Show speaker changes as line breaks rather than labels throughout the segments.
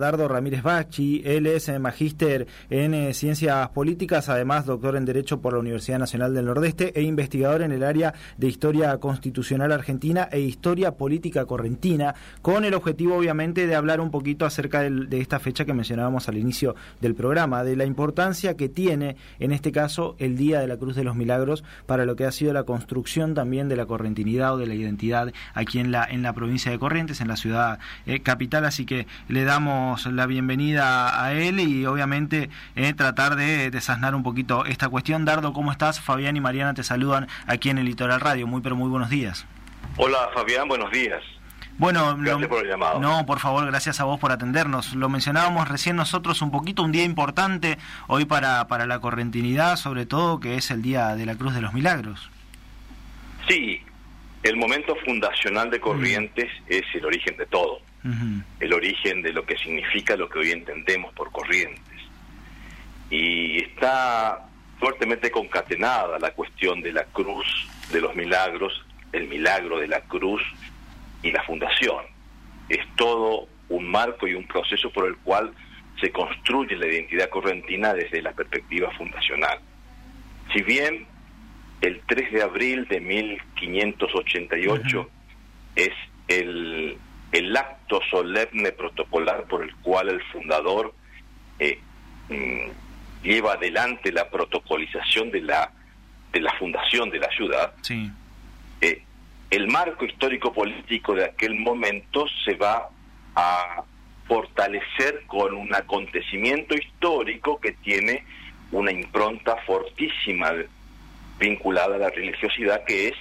Dardo Ramírez Bachi, él es eh, magíster en eh, ciencias políticas, además doctor en Derecho por la Universidad Nacional del Nordeste e investigador en el área de Historia Constitucional Argentina e Historia Política Correntina, con el objetivo obviamente de hablar un poquito acerca de esta fecha que mencionábamos al inicio del programa, de la importancia que tiene en este caso el Día de la Cruz de los Milagros para lo que ha sido la construcción también de la correntinidad o de la identidad aquí en la, en la provincia de Corrientes, en la ciudad eh, capital, así que le damos la bienvenida a él y obviamente eh, tratar de desasnar un poquito esta cuestión. Dardo, ¿cómo estás? Fabián y Mariana te saludan aquí en el Litoral Radio. Muy, pero muy buenos días.
Hola Fabián, buenos días.
Bueno, gracias por el llamado. No, por favor, gracias a vos por atendernos. Lo mencionábamos recién nosotros un poquito, un día importante hoy para, para la correntinidad, sobre todo que es el Día de la Cruz de los Milagros.
Sí, el momento fundacional de Corrientes es el origen de todo el origen de lo que significa lo que hoy entendemos por corrientes. Y está fuertemente concatenada la cuestión de la cruz de los milagros, el milagro de la cruz y la fundación. Es todo un marco y un proceso por el cual se construye la identidad correntina desde la perspectiva fundacional. Si bien el 3 de abril de 1588 es el el acto solemne protocolar por el cual el fundador eh, mm, lleva adelante la protocolización de la de la fundación de la ciudad eh, el marco histórico político de aquel momento se va a fortalecer con un acontecimiento histórico que tiene una impronta fortísima vinculada a la religiosidad que es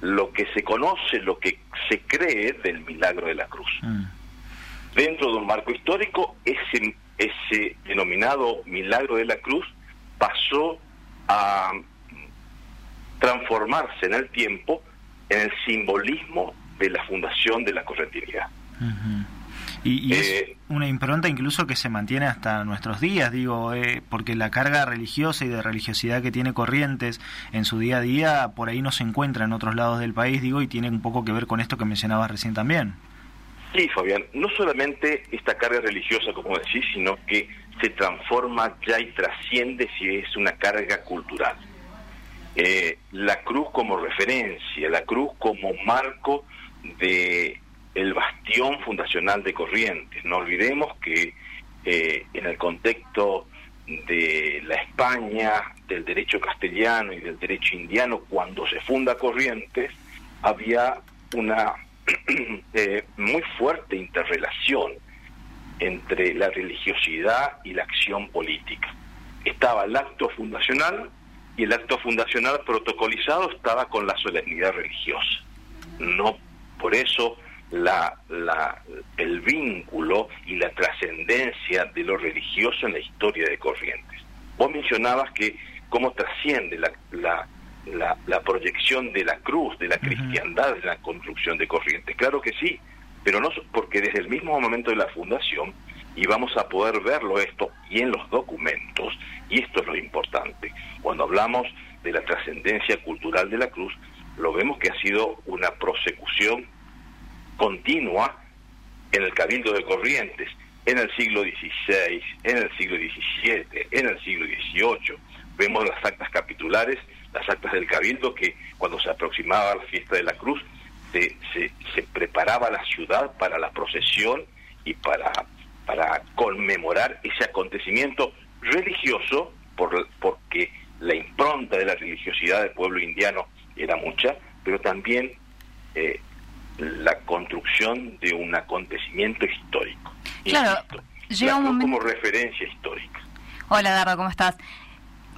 lo que se conoce, lo que se cree del milagro de la cruz. Mm. Dentro de un marco histórico, ese, ese denominado milagro de la cruz pasó a transformarse en el tiempo en el simbolismo de la fundación de la correntinidad.
Y, es eh, una impronta incluso que se mantiene hasta nuestros días, digo, eh, porque la carga religiosa y de religiosidad que tiene Corrientes en su día a día, por ahí no se encuentra en otros lados del país, digo, y tiene un poco que ver con esto que mencionabas recién también.
Sí, Fabián, no solamente esta carga religiosa, como decís, sino que se transforma ya y trasciende si es una carga cultural. Eh, la cruz como referencia, la cruz como marco de el bastión fundacional de Corrientes. No olvidemos que eh, en el contexto de la España, del derecho castellano y del derecho indiano, cuando se funda Corrientes, había una eh, muy fuerte interrelación entre la religiosidad y la acción política. Estaba el acto fundacional y el acto fundacional protocolizado estaba con la solemnidad religiosa. No por eso la, la, el vínculo y la trascendencia de lo religioso en la historia de Corrientes. Vos mencionabas que cómo trasciende la, la, la, proyección de la cruz, de la cristiandad, de la construcción de Corrientes. Claro que sí, pero no porque desde el mismo momento de la fundación, y vamos a poder verlo esto y en los documentos, y esto es lo importante, cuando hablamos de la trascendencia cultural de la cruz, lo vemos que ha sido una prosecución continua en el Cabildo de Corrientes, en el siglo XVI, en el siglo XVII, en el siglo XVIII. Vemos las actas capitulares, las actas del Cabildo, que cuando se aproximaba la fiesta de la Cruz, se, preparaba la ciudad para la procesión y para, para conmemorar ese acontecimiento religioso, por, porque la impronta de la religiosidad del pueblo indiano era mucha, pero también eh, la construcción de un acontecimiento histórico.
Claro,
llega un momento... como referencia histórica.
Hola, Dardo, ¿cómo estás?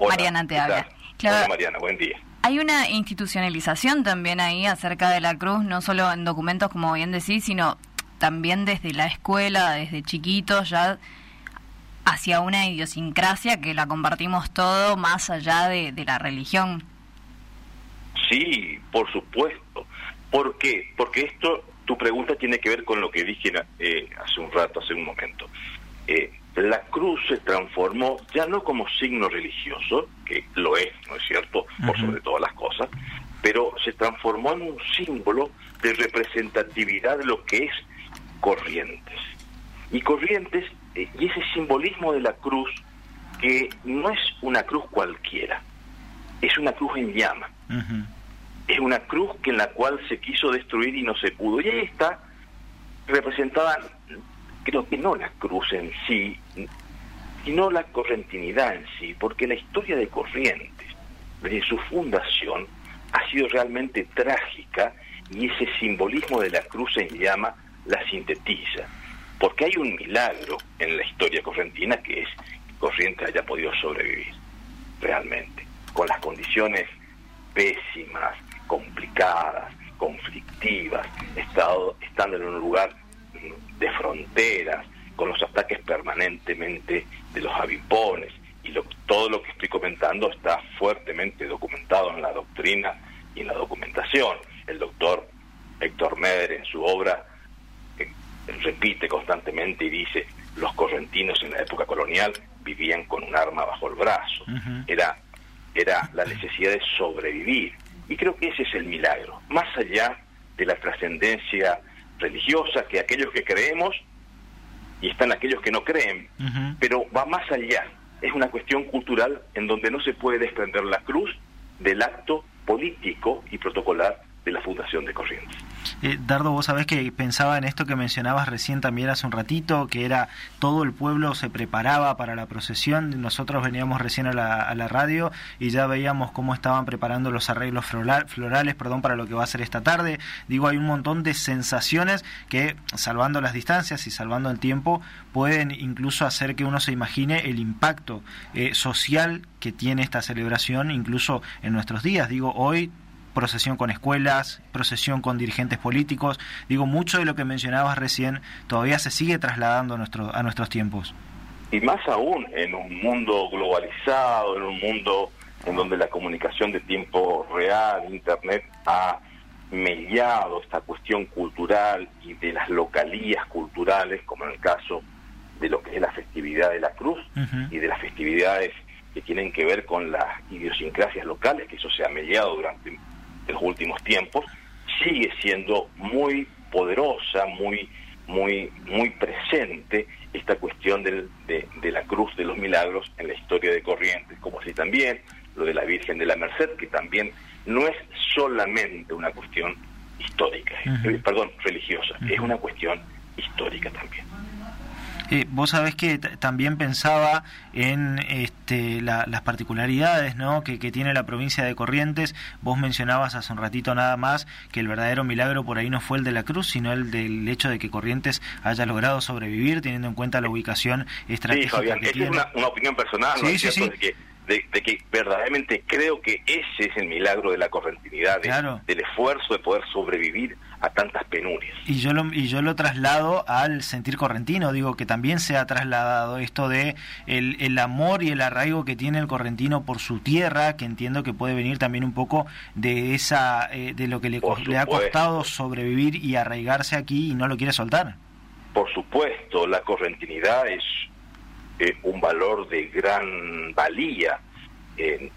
Mariana te habla.
Hola, Mariana, buen día.
Hay una institucionalización también ahí acerca de la cruz, no solo en documentos, como bien decís, sino también desde la escuela, desde chiquitos, ya hacia una idiosincrasia que la compartimos todo más allá de, de la religión.
Sí, por supuesto. ¿Por qué? Porque esto, tu pregunta tiene que ver con lo que dije eh, hace un rato, hace un momento. Eh, la cruz se transformó ya no como signo religioso, que lo es, ¿no es cierto?, por sobre todas las cosas, pero se transformó en un símbolo de representatividad de lo que es Corrientes. Y Corrientes simbolismo de la cruz que no es una cruz cualquiera, es una cruz en llama. Es una cruz que en la cual se quiso destruir y no se pudo. Y ahí está representada, creo que no la cruz en sí, sino la correntinidad en sí, porque la historia de Corrientes, desde su fundación, ha sido realmente trágica y ese simbolismo de la cruz en llama la sintetiza. Porque hay un milagro en la historia correntina que es que Corrientes haya podido sobrevivir, realmente, con las condiciones pésimas, complicadas, conflictivas, estado, estando en un lugar de fronteras, con los ataques permanentemente de los avipones, y todo lo que estoy comentando está fuertemente documentado en la doctrina y en la documentación. El doctor Héctor Meder en su obra eh, repite constantemente y dice, los correntinos en la época colonial vivían con un arma bajo el brazo. Era, era la necesidad de sobrevivir. Y creo que ese es el milagro, más allá de la trascendencia religiosa que aquellos que creemos y están aquellos que no creen, pero va más allá. Es una cuestión cultural en donde no se puede desprender la cruz del acto político y protocolar de la Fundación de Corrientes.
Eh, Dardo, vos sabés que pensaba en esto que mencionabas recién también hace un ratito, que era todo el pueblo se preparaba para la procesión. Nosotros veníamos recién a la, a la radio y ya veíamos cómo estaban preparando los arreglos florales perdón, para lo que va a ser esta tarde. Digo, hay un montón de sensaciones que, salvando las distancias y salvando el tiempo, pueden incluso hacer que uno se imagine el impacto eh, social que tiene esta celebración, incluso en nuestros días. Digo, hoy procesión con escuelas, procesión con dirigentes políticos. Digo, mucho de lo que mencionabas recién todavía se sigue trasladando a, nuestro, a nuestros tiempos.
Y más aún en un mundo globalizado, en un mundo en donde la comunicación de tiempo real, Internet, ha mediado esta cuestión cultural y de las localías culturales, como en el caso de lo que es la festividad de la cruz y de las festividades que tienen que ver con las idiosincrasias locales, que eso se ha mediado durante de los últimos tiempos, sigue siendo muy poderosa, muy, muy, muy presente esta cuestión del, de, la cruz de los milagros en la historia de Corrientes, como así también lo de la Virgen de la Merced, que también no es solamente una cuestión histórica, perdón, religiosa, es una cuestión histórica también.
Eh, vos sabés que también pensaba en este, las particularidades ¿no? que, tiene la provincia de Corrientes. Vos mencionabas hace un ratito nada más que el verdadero milagro por ahí no fue el de la cruz, sino el del hecho de que Corrientes haya logrado sobrevivir teniendo en cuenta la ubicación estratégica
sí, que
tiene.
Es una, opinión personal,
sí, sí, sí
de, que verdaderamente creo que ese es el milagro de la correntinidad, del esfuerzo de poder sobrevivir a tantas penurias.
Y yo lo, y yo lo traslado al sentir correntino, digo que también se ha trasladado esto de el, el amor y el arraigo que tiene el correntino por su tierra, que entiendo que puede venir también un poco de esa eh, de lo que le, le ha costado sobrevivir y arraigarse aquí y no lo quiere soltar.
Por supuesto, la correntinidad es eh, un valor de gran valía. Eh,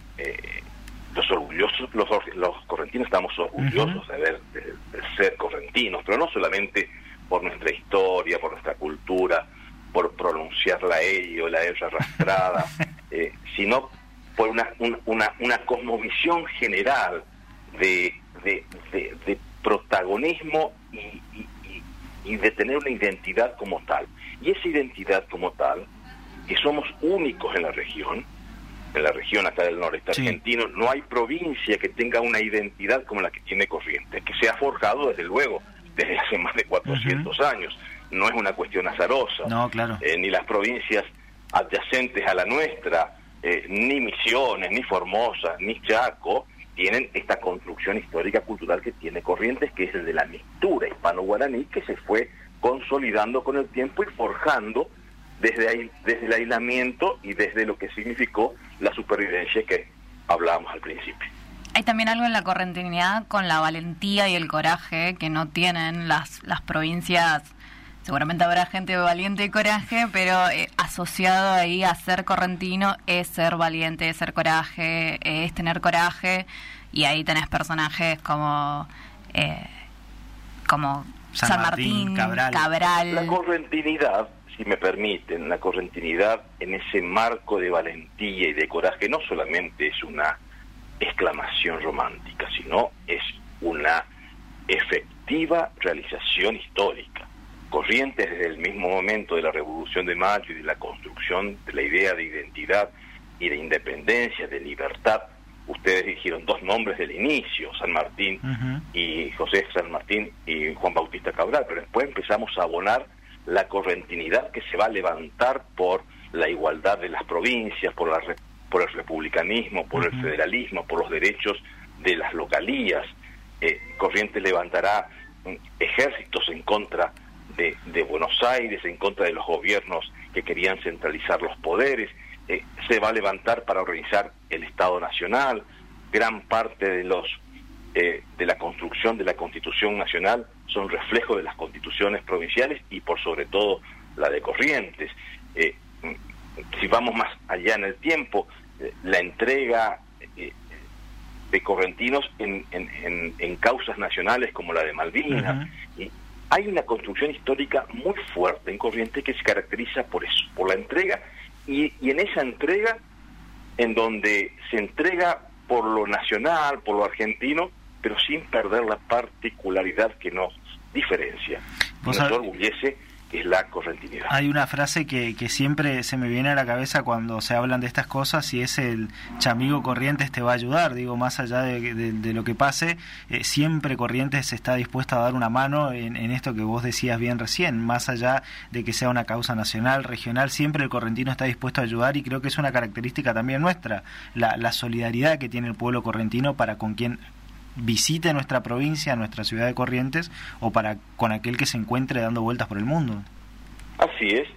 los orgullosos, los, los, correntinos estamos orgullosos de, ver, de, ser correntinos, pero no solamente por nuestra historia, por nuestra cultura, por pronunciar la E o la R arrastrada, eh, sino por una, una, una cosmovisión general de, de, protagonismo y, y, y de tener una identidad como tal. Y esa identidad como tal que somos únicos en la región, en la región acá del noreste argentino, no hay provincia que tenga una identidad como la que tiene Corrientes, que se ha forjado desde luego desde hace más de 400 años. No es una cuestión azarosa.
No, claro.
Eh, ni las provincias adyacentes a la nuestra, eh, ni Misiones, ni Formosa, ni Chaco, tienen esta construcción histórica cultural que tiene Corrientes, que es el de la mixtura hispano-guaraní, que se fue consolidando con el tiempo y forjando desde, ahí, desde el aislamiento y desde lo que significó la supervivencia que hablábamos al principio.
Hay también algo en la correntinidad con la valentía y el coraje que no tienen las, las provincias. Seguramente habrá gente valiente y coraje, pero eh, asociado ahí a ser correntino es ser valiente, es ser coraje, es tener coraje. Y ahí tenés personajes como, eh, como San, Martín, Cabral.
La correntinidad si me permiten, la correntinidad en ese marco de valentía y de coraje no solamente es una exclamación romántica, sino es una efectiva realización histórica. Corrientes desde el mismo momento de la Revolución de Mayo y de la construcción de la idea de identidad y de independencia, de libertad, ustedes dijeron dos nombres del inicio, San Martín y José San Martín y Juan Bautista Cabral, pero después empezamos a abonar la correntinidad que se va a levantar por la igualdad de las provincias, por, la, por el republicanismo, por el federalismo, por los derechos de las localías. Eh, Corrientes levantará mm, ejércitos en contra de, de, Buenos Aires, en contra de los gobiernos que querían centralizar los poderes. Eh, se va a levantar para organizar el Estado Nacional. Gran parte de los eh, de la construcción de la Constitución Nacional son reflejo de las constituciones provinciales y por sobre todo la de Corrientes. Eh, si vamos más allá en el tiempo, eh, la entrega de correntinos en, en, causas nacionales como la de Malvinas. y hay una construcción histórica muy fuerte en Corrientes que se caracteriza por eso, por la entrega y, y en esa entrega en donde se entrega por lo nacional, por lo argentino, pero sin perder la particularidad que nos diferencia, que nos orgullece, que es la correntinidad.
Hay una frase que, que, siempre se me viene a la cabeza cuando se hablan de estas cosas y es el chamigo Corrientes te va a ayudar, digo, más allá de, lo que pase, eh, siempre Corrientes está dispuesta a dar una mano en, esto que vos decías bien recién, más allá de que sea una causa nacional, regional, siempre el correntino está dispuesto a ayudar y creo que es una característica también nuestra, la, la solidaridad que tiene el pueblo correntino para con quien visite nuestra provincia, nuestra ciudad de Corrientes, o para con aquel que se encuentre dando vueltas por el mundo.
Así es,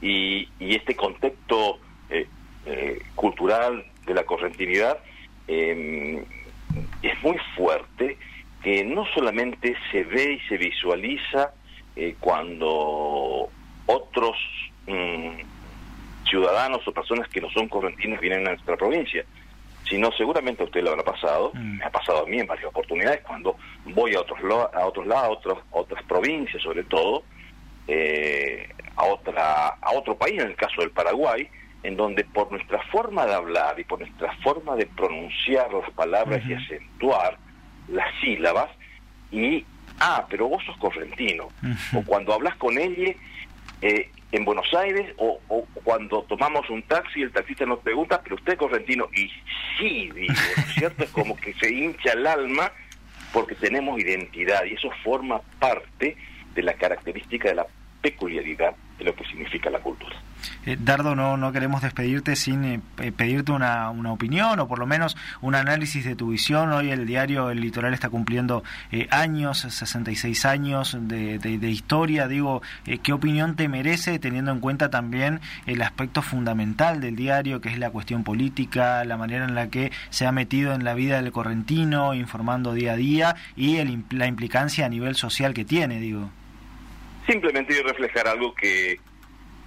y, este contexto eh, eh, cultural de la correntinidad em, es muy fuerte, que no solamente se ve y se visualiza eh, cuando otros mm, ciudadanos o personas que no son correntinos vienen a nuestra provincia, sino seguramente a usted lo habrá pasado, mm. me ha pasado a mí en varias oportunidades cuando voy a otros a otros lados, a otras provincias sobre todo, eh, a otra a otro país, en el caso del Paraguay, en donde por nuestra forma de hablar y por nuestra forma de pronunciar las palabras y acentuar las sílabas y ah, pero vos sos correntino, o cuando hablas con ella eh, en Buenos Aires o, cuando tomamos un taxi el taxista nos pregunta, pero usted es correntino. Y sí, digo, cierto? Es como que se hincha el alma porque tenemos identidad y eso forma parte de la característica de la peculiaridad de lo que significa la cultura.
Eh, Dardo, no, no queremos despedirte sin eh, pedirte una, una, opinión o por lo menos un análisis de tu visión. Hoy el diario El Litoral está cumpliendo eh, años, 66 años de, de, historia. Digo, ¿qué opinión te merece teniendo en cuenta también el aspecto fundamental del diario, que es la cuestión política, la manera en la que se ha metido en la vida del correntino, informando día a día y el, la implicancia a nivel social que tiene, digo?
Simplemente reflejar algo que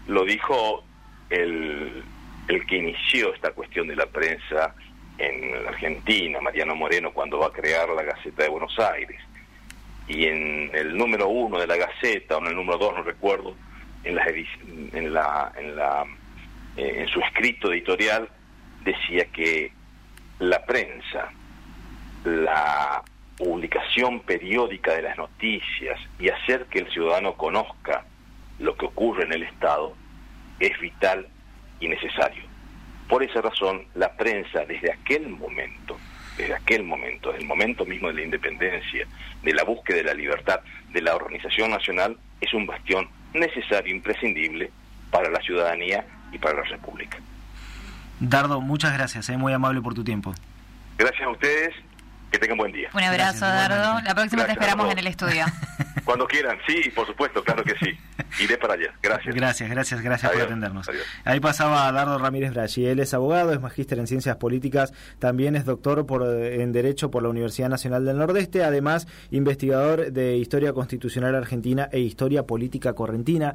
lo dijo el, el que inició esta cuestión de la prensa en Argentina, Mariano Moreno, cuando va a crear la Gaceta de Buenos Aires. Y en el número uno de la Gaceta, o en el número dos, no recuerdo, en eh, en su escrito editorial, decía que la prensa, la publicación periódica de las noticias y hacer que el ciudadano conozca lo que ocurre en el Estado es vital y necesario. Por esa razón, la prensa desde aquel momento, desde aquel momento, desde el momento mismo de la independencia, de la búsqueda de la libertad, de la organización nacional, es un bastión necesario, imprescindible para la ciudadanía y para la República.
Dardo, muchas gracias, es eh, muy amable por tu tiempo.
Gracias a ustedes, que tengan buen día.
Un abrazo, Dardo. La próxima te esperamos en el estudio.
Cuando quieran, sí, por supuesto, claro que sí. Iré para allá. Gracias.
Gracias, gracias, gracias por atendernos. Ahí pasaba Dardo Ramírez Bragi. Él es abogado, es magíster en ciencias políticas, también es doctor por, en Derecho por la Universidad Nacional del Nordeste, además investigador de Historia Constitucional Argentina e Historia Política Correntina.